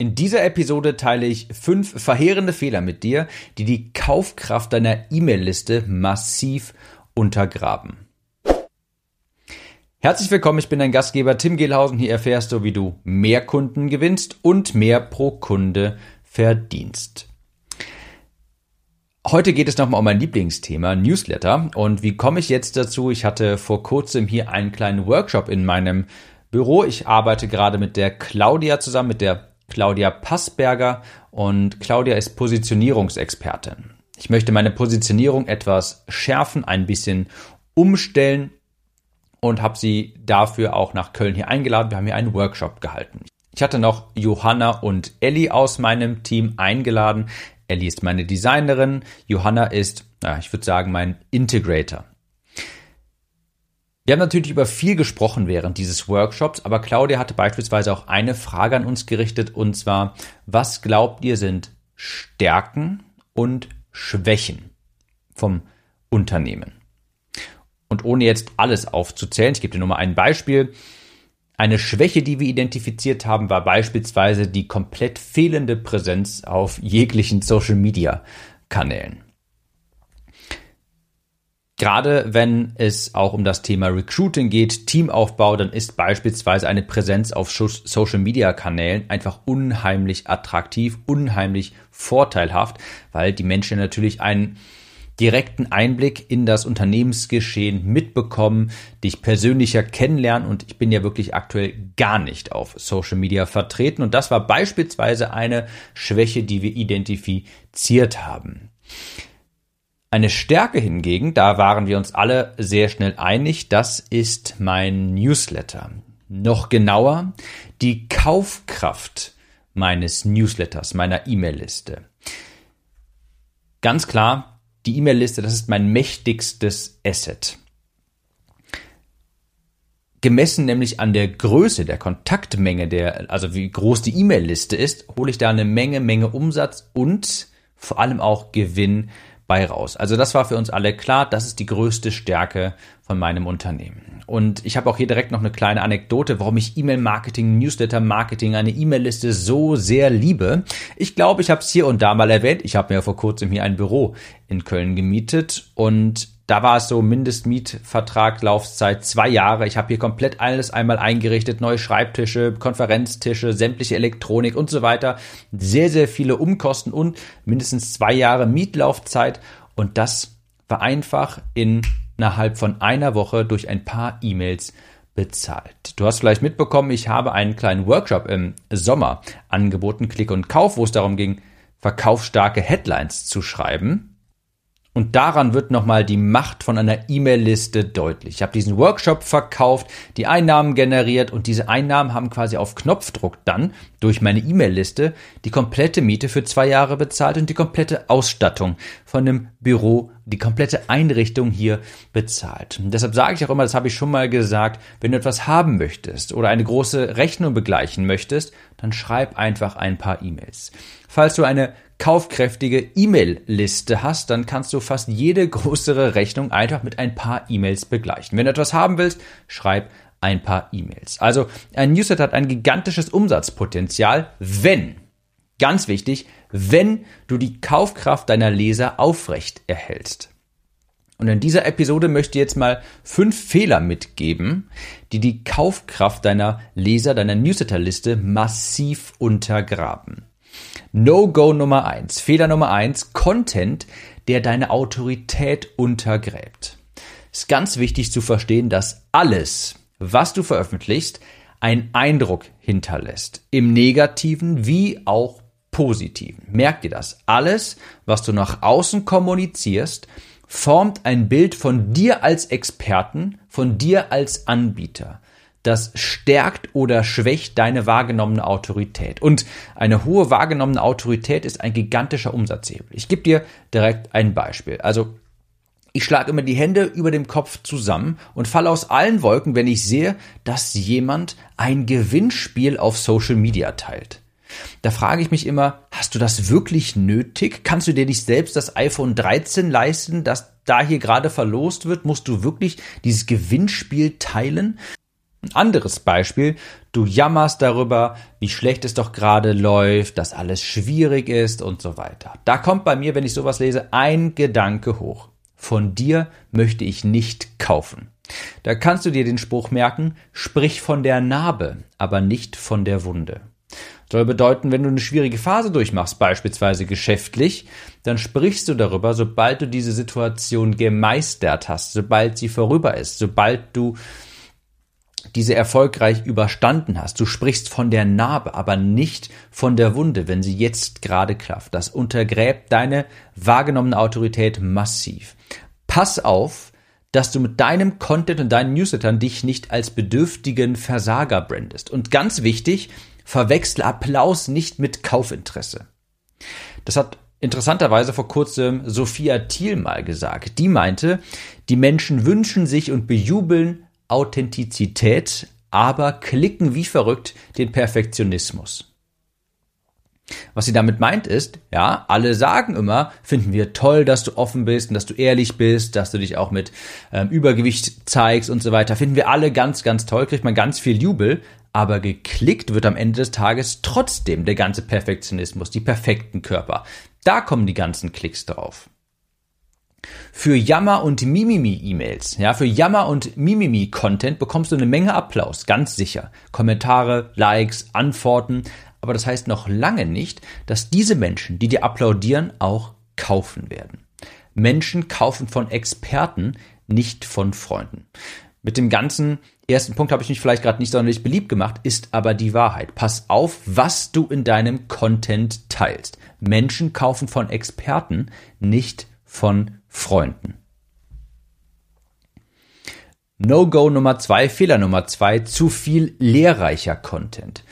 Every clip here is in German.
In dieser Episode teile ich fünf verheerende Fehler mit dir, die die Kaufkraft deiner E-Mail-Liste massiv untergraben. Herzlich willkommen, ich bin dein Gastgeber Tim Gehlhausen. Hier erfährst du, wie du mehr Kunden gewinnst und mehr pro Kunde verdienst. Heute geht es nochmal um mein Lieblingsthema, Newsletter. Und wie komme ich jetzt dazu? Ich hatte vor kurzem hier einen kleinen Workshop in meinem Büro. Ich arbeite gerade mit der Claudia zusammen, mit der Claudia Passberger und Claudia ist Positionierungsexpertin. Ich möchte meine Positionierung etwas schärfen, ein bisschen umstellen und habe sie dafür auch nach Köln hier eingeladen. Wir haben hier einen Workshop gehalten. Ich hatte noch Johanna und Ellie aus meinem Team eingeladen. Ellie ist meine Designerin, Johanna ist, ich würde sagen, mein Integrator. Wir haben natürlich über viel gesprochen während dieses Workshops, aber Claudia hatte beispielsweise auch eine Frage an uns gerichtet und zwar, was glaubt ihr sind Stärken und Schwächen vom Unternehmen? Und ohne jetzt alles aufzuzählen, ich gebe dir nur mal ein Beispiel. Eine Schwäche, die wir identifiziert haben, war beispielsweise die komplett fehlende Präsenz auf jeglichen Social Media Kanälen. Gerade wenn es auch um das Thema Recruiting geht, Teamaufbau, dann ist beispielsweise eine Präsenz auf Social Media Kanälen einfach unheimlich attraktiv, unheimlich vorteilhaft, weil die Menschen natürlich einen direkten Einblick in das Unternehmensgeschehen mitbekommen, dich persönlicher kennenlernen und ich bin ja wirklich aktuell gar nicht auf Social Media vertreten und das war beispielsweise eine Schwäche, die wir identifiziert haben. Eine Stärke hingegen, da waren wir uns alle sehr schnell einig, das ist mein Newsletter. Noch genauer, die Kaufkraft meines Newsletters, meiner E-Mail-Liste. Ganz klar, die E-Mail-Liste, das ist mein mächtigstes Asset. Gemessen nämlich an der Größe der Kontaktmenge, der, also wie groß die E-Mail-Liste ist, hole ich da eine Menge, Menge Umsatz und vor allem auch Gewinn bei raus. Also das war für uns alle klar, das ist die größte Stärke von meinem Unternehmen. Und ich habe auch hier direkt noch eine kleine Anekdote, warum ich E-Mail-Marketing, Newsletter-Marketing, eine E-Mail-Liste so sehr liebe. Ich glaube, ich habe es hier und da mal erwähnt. Ich habe mir vor kurzem hier ein Büro in Köln gemietet und da war es so Mindestmietvertrag, Laufzeit zwei Jahre. Ich habe hier komplett alles einmal eingerichtet, neue Schreibtische, Konferenztische, sämtliche Elektronik und so weiter. Sehr, sehr viele Umkosten und mindestens zwei Jahre Mietlaufzeit. Und das war einfach innerhalb von einer Woche durch ein paar E-Mails bezahlt. Du hast vielleicht mitbekommen, ich habe einen kleinen Workshop im Sommer angeboten, Klick und Kauf, wo es darum ging, verkaufsstarke Headlines zu schreiben. Und daran wird nochmal die Macht von einer E-Mail-Liste deutlich. Ich habe diesen Workshop verkauft, die Einnahmen generiert und diese Einnahmen haben quasi auf Knopfdruck dann durch meine E-Mail-Liste die komplette Miete für zwei Jahre bezahlt und die komplette Ausstattung von einem Büro, die komplette Einrichtung hier bezahlt. Und deshalb sage ich auch immer, das habe ich schon mal gesagt, wenn du etwas haben möchtest oder eine große Rechnung begleichen möchtest, dann schreib einfach ein paar E-Mails. Falls du eine kaufkräftige E-Mail-Liste hast, dann kannst du fast jede größere Rechnung einfach mit ein paar E-Mails begleichen. Wenn du etwas haben willst, schreib ein paar E-Mails. Also ein Newsletter hat ein gigantisches Umsatzpotenzial, wenn, ganz wichtig, wenn du die Kaufkraft deiner Leser aufrecht erhältst. Und in dieser Episode möchte ich jetzt mal fünf Fehler mitgeben, die die Kaufkraft deiner Leser, deiner Newsletterliste massiv untergraben. No-Go Nummer eins, Fehler Nummer eins, Content, der deine Autorität untergräbt. Ist ganz wichtig zu verstehen, dass alles, was du veröffentlichst, einen Eindruck hinterlässt. Im negativen wie auch positiven. Merk dir das. Alles, was du nach außen kommunizierst, formt ein Bild von dir als Experten, von dir als Anbieter das stärkt oder schwächt deine wahrgenommene Autorität. Und eine hohe wahrgenommene Autorität ist ein gigantischer Umsatzhebel. Ich gebe dir direkt ein Beispiel. Also ich schlage immer die Hände über dem Kopf zusammen und falle aus allen Wolken, wenn ich sehe, dass jemand ein Gewinnspiel auf Social Media teilt. Da frage ich mich immer, hast du das wirklich nötig? Kannst du dir nicht selbst das iPhone 13 leisten, das da hier gerade verlost wird? Musst du wirklich dieses Gewinnspiel teilen? Ein anderes Beispiel, du jammerst darüber, wie schlecht es doch gerade läuft, dass alles schwierig ist und so weiter. Da kommt bei mir, wenn ich sowas lese, ein Gedanke hoch. Von dir möchte ich nicht kaufen. Da kannst du dir den Spruch merken, sprich von der Narbe, aber nicht von der Wunde. Soll bedeuten, wenn du eine schwierige Phase durchmachst, beispielsweise geschäftlich, dann sprichst du darüber, sobald du diese Situation gemeistert hast, sobald sie vorüber ist, sobald du diese erfolgreich überstanden hast. Du sprichst von der Narbe, aber nicht von der Wunde, wenn sie jetzt gerade klafft. Das untergräbt deine wahrgenommene Autorität massiv. Pass auf, dass du mit deinem Content und deinen Newslettern dich nicht als bedürftigen Versager brandest. Und ganz wichtig, verwechsle Applaus nicht mit Kaufinteresse. Das hat interessanterweise vor kurzem Sophia Thiel mal gesagt. Die meinte, die Menschen wünschen sich und bejubeln Authentizität, aber klicken wie verrückt den Perfektionismus. Was sie damit meint ist, ja, alle sagen immer, finden wir toll, dass du offen bist und dass du ehrlich bist, dass du dich auch mit ähm, Übergewicht zeigst und so weiter. Finden wir alle ganz, ganz toll, kriegt man ganz viel Jubel, aber geklickt wird am Ende des Tages trotzdem der ganze Perfektionismus, die perfekten Körper. Da kommen die ganzen Klicks drauf. Für Jammer und Mimimi-E-Mails, ja, für Jammer und Mimimi-Content bekommst du eine Menge Applaus, ganz sicher. Kommentare, Likes, Antworten, aber das heißt noch lange nicht, dass diese Menschen, die dir applaudieren, auch kaufen werden. Menschen kaufen von Experten, nicht von Freunden. Mit dem ganzen ersten Punkt habe ich mich vielleicht gerade nicht sonderlich beliebt gemacht, ist aber die Wahrheit. Pass auf, was du in deinem Content teilst. Menschen kaufen von Experten, nicht von Freunden. No-Go Nummer zwei, Fehler Nummer zwei, zu viel lehrreicher Content.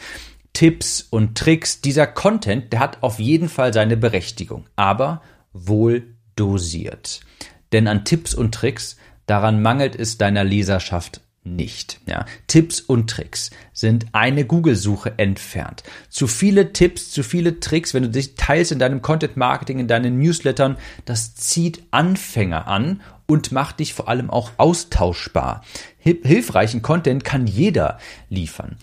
Tipps und Tricks. Dieser Content, der hat auf jeden Fall seine Berechtigung, aber wohl dosiert. Denn an Tipps und Tricks, daran mangelt es deiner Leserschaft nicht. Ja. Tipps und Tricks sind eine Google-Suche entfernt. Zu viele Tipps, zu viele Tricks, wenn du dich teilst in deinem Content-Marketing, in deinen Newslettern, das zieht Anfänger an und macht dich vor allem auch austauschbar. Hilfreichen Content kann jeder liefern.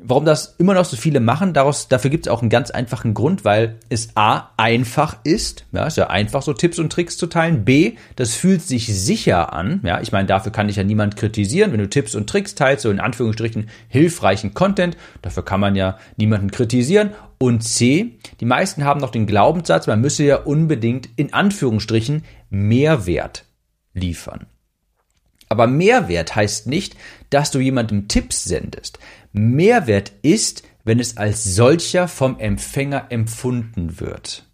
Warum das immer noch so viele machen, daraus, dafür gibt es auch einen ganz einfachen Grund, weil es A einfach ist, ja, ist ja einfach so Tipps und Tricks zu teilen. B, das fühlt sich sicher an. Ja, ich meine, dafür kann dich ja niemand kritisieren, wenn du Tipps und Tricks teilst, so in Anführungsstrichen hilfreichen Content, dafür kann man ja niemanden kritisieren. Und C, die meisten haben noch den Glaubenssatz, man müsse ja unbedingt in Anführungsstrichen Mehrwert liefern. Aber Mehrwert heißt nicht, dass du jemandem Tipps sendest. Mehrwert ist, wenn es als solcher vom Empfänger empfunden wird.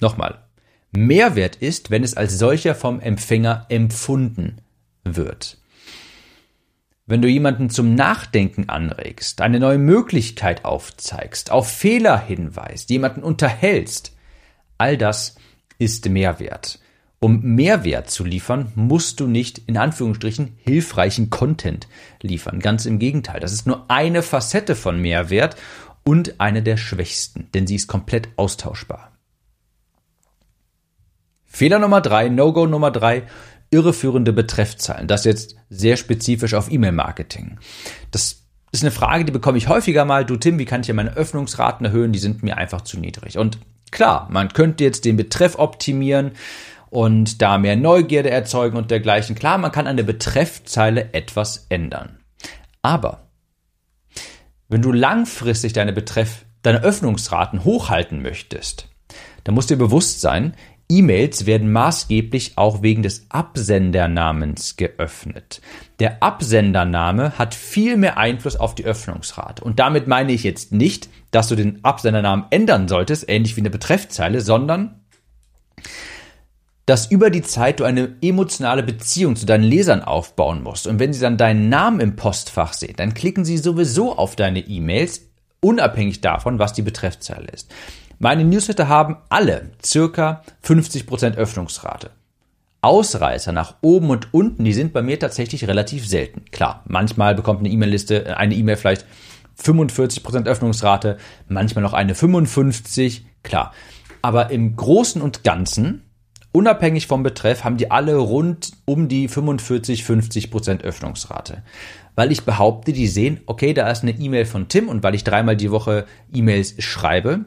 Nochmal. Mehrwert ist, wenn es als solcher vom Empfänger empfunden wird. Wenn du jemanden zum Nachdenken anregst, eine neue Möglichkeit aufzeigst, auf Fehler hinweist, jemanden unterhältst, all das ist Mehrwert. Um Mehrwert zu liefern, musst du nicht in Anführungsstrichen hilfreichen Content liefern. Ganz im Gegenteil. Das ist nur eine Facette von Mehrwert und eine der schwächsten, denn sie ist komplett austauschbar. Fehler Nummer drei, No-Go Nummer drei, irreführende Betreffzahlen. Das jetzt sehr spezifisch auf E-Mail-Marketing. Das ist eine Frage, die bekomme ich häufiger mal. Du Tim, wie kann ich ja meine Öffnungsraten erhöhen? Die sind mir einfach zu niedrig. Und klar, man könnte jetzt den Betreff optimieren und da mehr Neugierde erzeugen und dergleichen. Klar, man kann an der Betreffzeile etwas ändern. Aber wenn du langfristig deine Betreff, deine Öffnungsraten hochhalten möchtest, dann musst dir bewusst sein, E-Mails werden maßgeblich auch wegen des Absendernamens geöffnet. Der Absendername hat viel mehr Einfluss auf die Öffnungsrate. Und damit meine ich jetzt nicht, dass du den Absendernamen ändern solltest, ähnlich wie eine Betreffzeile, sondern dass über die Zeit du eine emotionale Beziehung zu deinen Lesern aufbauen musst. Und wenn sie dann deinen Namen im Postfach sehen, dann klicken sie sowieso auf deine E-Mails, unabhängig davon, was die Betreffzeile ist. Meine Newsletter haben alle circa 50% Öffnungsrate. Ausreißer nach oben und unten, die sind bei mir tatsächlich relativ selten. Klar, manchmal bekommt eine E-Mail-Liste, äh, eine E-Mail vielleicht 45% Öffnungsrate, manchmal noch eine 55, klar. Aber im Großen und Ganzen unabhängig vom Betreff haben die alle rund um die 45, 50 Prozent Öffnungsrate. Weil ich behaupte, die sehen, okay, da ist eine E-Mail von Tim und weil ich dreimal die Woche E-Mails schreibe,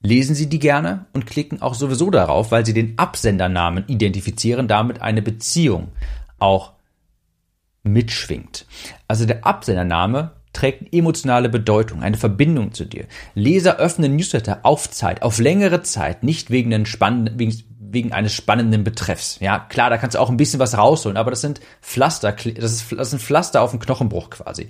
lesen Sie die gerne und klicken auch sowieso darauf, weil Sie den Absendernamen identifizieren, damit eine Beziehung auch mitschwingt. Also der Absendername trägt emotionale Bedeutung, eine Verbindung zu dir. Leser öffnen Newsletter auf Zeit, auf längere Zeit, nicht wegen, wegen, wegen eines spannenden Betreffs. Ja, klar, da kannst du auch ein bisschen was rausholen, aber das sind Pflaster, das, ist, das sind Pflaster auf dem Knochenbruch quasi.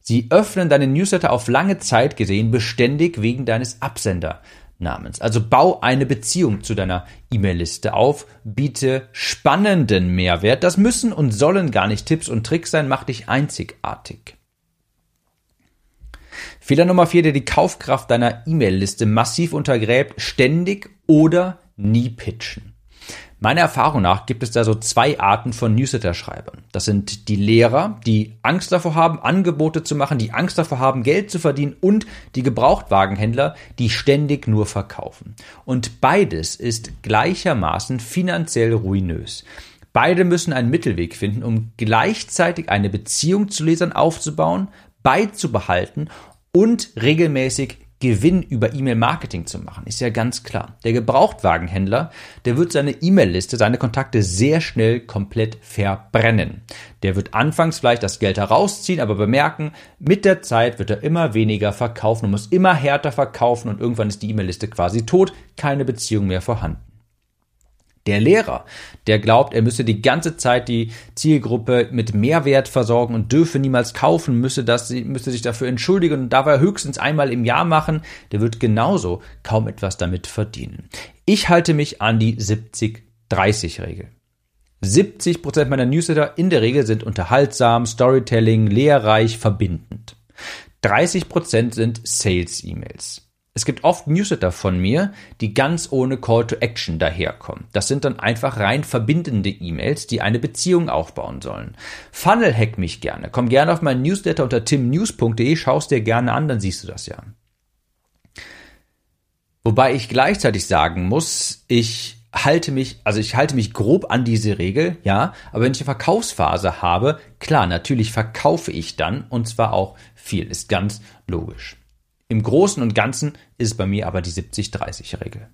Sie öffnen deine Newsletter auf lange Zeit gesehen beständig wegen deines Absendernamens. Also bau eine Beziehung zu deiner E-Mail-Liste auf, biete spannenden Mehrwert. Das müssen und sollen gar nicht Tipps und Tricks sein, mach dich einzigartig. Fehler Nummer vier, der die Kaufkraft deiner E-Mail-Liste massiv untergräbt, ständig oder nie pitchen. Meiner Erfahrung nach gibt es da so zwei Arten von Newsletter-Schreibern. Das sind die Lehrer, die Angst davor haben, Angebote zu machen, die Angst davor haben, Geld zu verdienen und die Gebrauchtwagenhändler, die ständig nur verkaufen. Und beides ist gleichermaßen finanziell ruinös. Beide müssen einen Mittelweg finden, um gleichzeitig eine Beziehung zu Lesern aufzubauen, beizubehalten und regelmäßig Gewinn über E-Mail-Marketing zu machen, ist ja ganz klar. Der Gebrauchtwagenhändler, der wird seine E-Mail-Liste, seine Kontakte sehr schnell komplett verbrennen. Der wird anfangs vielleicht das Geld herausziehen, aber bemerken, mit der Zeit wird er immer weniger verkaufen und muss immer härter verkaufen und irgendwann ist die E-Mail-Liste quasi tot, keine Beziehung mehr vorhanden. Der Lehrer, der glaubt, er müsse die ganze Zeit die Zielgruppe mit Mehrwert versorgen und dürfe niemals kaufen, müsse das, müsste sich dafür entschuldigen und darf er höchstens einmal im Jahr machen, der wird genauso kaum etwas damit verdienen. Ich halte mich an die 70-30-Regel. 70 Prozent meiner Newsletter in der Regel sind unterhaltsam, Storytelling, lehrreich, verbindend. 30 Prozent sind Sales-E-Mails. Es gibt oft Newsletter von mir, die ganz ohne Call to Action daherkommen. Das sind dann einfach rein verbindende E-Mails, die eine Beziehung aufbauen sollen. Funnel hack mich gerne. Komm gerne auf meinen Newsletter unter timnews.de, schaust dir gerne an, dann siehst du das ja. Wobei ich gleichzeitig sagen muss, ich halte mich, also ich halte mich grob an diese Regel, ja, aber wenn ich eine Verkaufsphase habe, klar, natürlich verkaufe ich dann und zwar auch viel, ist ganz logisch. Im Großen und Ganzen ist es bei mir aber die 70-30-Regel.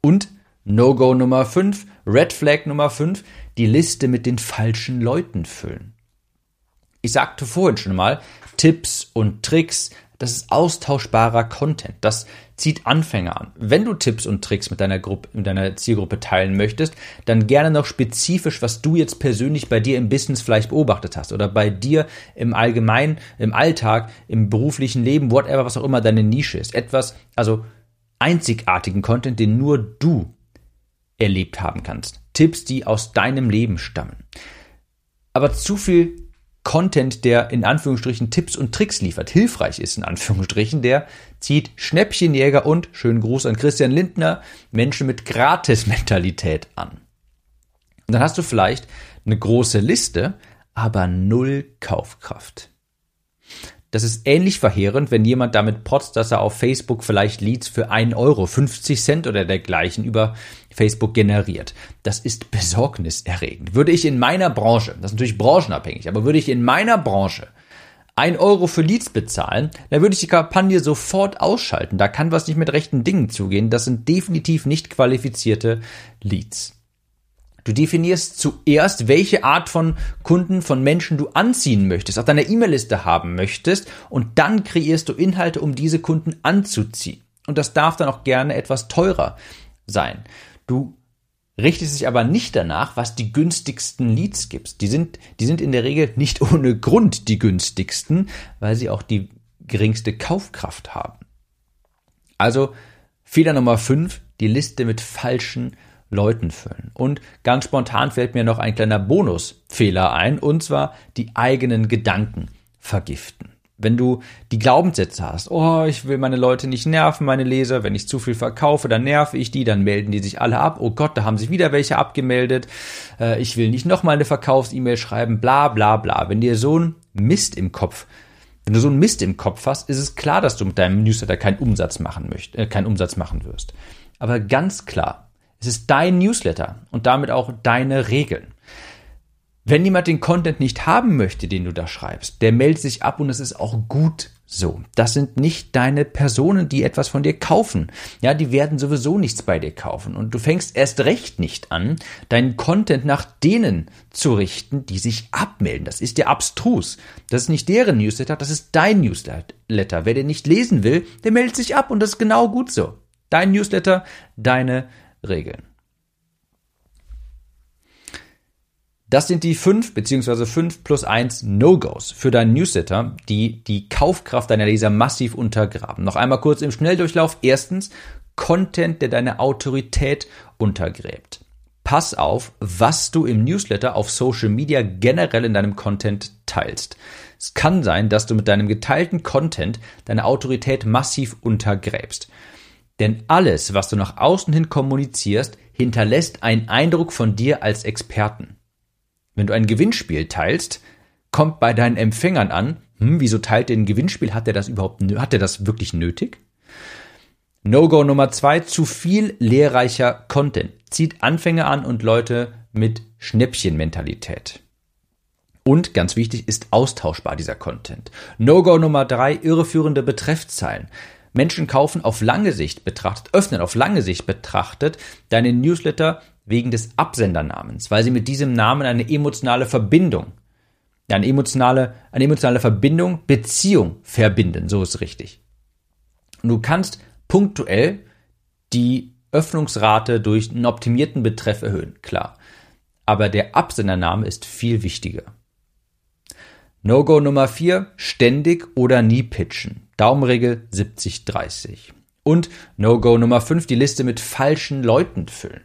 Und No-Go Nummer 5, Red Flag Nummer 5, die Liste mit den falschen Leuten füllen. Ich sagte vorhin schon mal, Tipps und Tricks, das ist austauschbarer Content. Das zieht Anfänger an. Wenn du Tipps und Tricks mit deiner Gruppe, mit deiner Zielgruppe teilen möchtest, dann gerne noch spezifisch, was du jetzt persönlich bei dir im Business vielleicht beobachtet hast oder bei dir im Allgemeinen, im Alltag, im beruflichen Leben, whatever, was auch immer deine Nische ist. Etwas, also einzigartigen Content, den nur du erlebt haben kannst. Tipps, die aus deinem Leben stammen. Aber zu viel Content, der in Anführungsstrichen Tipps und Tricks liefert, hilfreich ist in Anführungsstrichen, der zieht Schnäppchenjäger und, schönen Gruß an Christian Lindner, Menschen mit Gratis-Mentalität an. Und dann hast du vielleicht eine große Liste, aber null Kaufkraft. Das ist ähnlich verheerend, wenn jemand damit protzt, dass er auf Facebook vielleicht Leads für 1 Euro, 50 Cent oder dergleichen über Facebook generiert. Das ist besorgniserregend. Würde ich in meiner Branche, das ist natürlich branchenabhängig, aber würde ich in meiner Branche 1 Euro für Leads bezahlen, dann würde ich die Kampagne sofort ausschalten. Da kann was nicht mit rechten Dingen zugehen. Das sind definitiv nicht qualifizierte Leads. Du definierst zuerst, welche Art von Kunden, von Menschen du anziehen möchtest, auf deiner E-Mail-Liste haben möchtest und dann kreierst du Inhalte, um diese Kunden anzuziehen. Und das darf dann auch gerne etwas teurer sein. Du richtest dich aber nicht danach, was die günstigsten Leads gibt. Die sind, die sind in der Regel nicht ohne Grund die günstigsten, weil sie auch die geringste Kaufkraft haben. Also Fehler Nummer 5, die Liste mit falschen Leuten füllen. Und ganz spontan fällt mir noch ein kleiner Bonusfehler ein, und zwar die eigenen Gedanken vergiften. Wenn du die Glaubenssätze hast, oh, ich will meine Leute nicht nerven, meine Leser, wenn ich zu viel verkaufe, dann nerve ich die, dann melden die sich alle ab, oh Gott, da haben sich wieder welche abgemeldet, äh, ich will nicht nochmal eine Verkaufs-E-Mail schreiben, bla bla bla. Wenn dir so ein Mist im Kopf wenn du so einen Mist im Kopf hast, ist es klar, dass du mit deinem Newsletter keinen Umsatz machen möchtest, äh, keinen Umsatz machen wirst. Aber ganz klar, es ist dein Newsletter und damit auch deine Regeln. Wenn jemand den Content nicht haben möchte, den du da schreibst, der meldet sich ab und es ist auch gut so. Das sind nicht deine Personen, die etwas von dir kaufen. Ja, die werden sowieso nichts bei dir kaufen. Und du fängst erst recht nicht an, deinen Content nach denen zu richten, die sich abmelden. Das ist dir abstrus. Das ist nicht deren Newsletter, das ist dein Newsletter. Wer den nicht lesen will, der meldet sich ab und das ist genau gut so. Dein Newsletter, deine Regeln. Das sind die fünf beziehungsweise fünf plus eins No-Gos für deinen Newsletter, die die Kaufkraft deiner Leser massiv untergraben. Noch einmal kurz im Schnelldurchlauf. Erstens, Content, der deine Autorität untergräbt. Pass auf, was du im Newsletter auf Social Media generell in deinem Content teilst. Es kann sein, dass du mit deinem geteilten Content deine Autorität massiv untergräbst. Denn alles, was du nach außen hin kommunizierst, hinterlässt einen Eindruck von dir als Experten. Wenn du ein Gewinnspiel teilst, kommt bei deinen Empfängern an, hm, wieso teilt der ein Gewinnspiel? Hat er das überhaupt, hat er das wirklich nötig? No-Go Nummer zwei, zu viel lehrreicher Content. Zieht Anfänger an und Leute mit Schnäppchenmentalität. Und ganz wichtig ist austauschbar dieser Content. No-Go Nummer drei, irreführende Betreffzeilen. Menschen kaufen auf lange Sicht betrachtet, öffnen auf lange Sicht betrachtet deine Newsletter wegen des Absendernamens, weil sie mit diesem Namen eine emotionale Verbindung, eine emotionale, eine emotionale Verbindung, Beziehung verbinden, so ist richtig. Und du kannst punktuell die Öffnungsrate durch einen optimierten Betreff erhöhen, klar. Aber der Absendername ist viel wichtiger. No-Go Nummer 4, ständig oder nie pitchen. Daumenregel 70-30. Und No-Go Nummer 5, die Liste mit falschen Leuten füllen.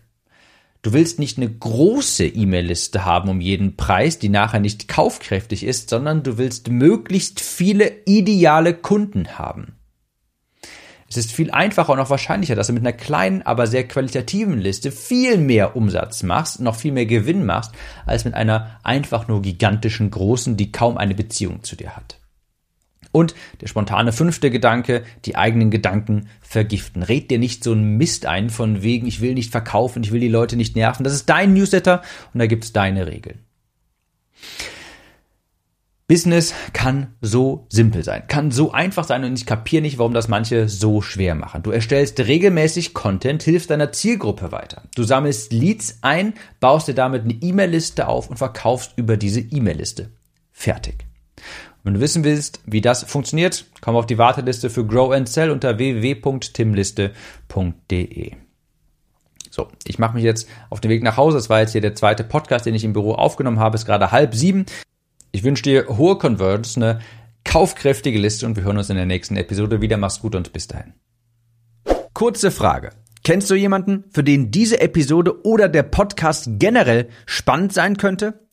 Du willst nicht eine große E-Mail-Liste haben um jeden Preis, die nachher nicht kaufkräftig ist, sondern du willst möglichst viele ideale Kunden haben. Es ist viel einfacher und auch wahrscheinlicher, dass du mit einer kleinen, aber sehr qualitativen Liste viel mehr Umsatz machst, noch viel mehr Gewinn machst, als mit einer einfach nur gigantischen großen, die kaum eine Beziehung zu dir hat. Und der spontane fünfte Gedanke, die eigenen Gedanken vergiften. Red dir nicht so einen Mist ein von wegen, ich will nicht verkaufen, ich will die Leute nicht nerven. Das ist dein Newsletter und da gibt's deine Regeln. Business kann so simpel sein, kann so einfach sein und ich kapiere nicht, warum das manche so schwer machen. Du erstellst regelmäßig Content, hilfst deiner Zielgruppe weiter. Du sammelst Leads ein, baust dir damit eine E-Mail-Liste auf und verkaufst über diese E-Mail-Liste. Fertig. Wenn du wissen willst, wie das funktioniert, komm auf die Warteliste für Grow and Sell unter www.timliste.de. So, ich mache mich jetzt auf den Weg nach Hause. Das war jetzt hier der zweite Podcast, den ich im Büro aufgenommen habe. Es ist gerade halb sieben. Ich wünsche dir hohe Conversions, eine kaufkräftige Liste und wir hören uns in der nächsten Episode wieder. Mach's gut und bis dahin. Kurze Frage. Kennst du jemanden, für den diese Episode oder der Podcast generell spannend sein könnte?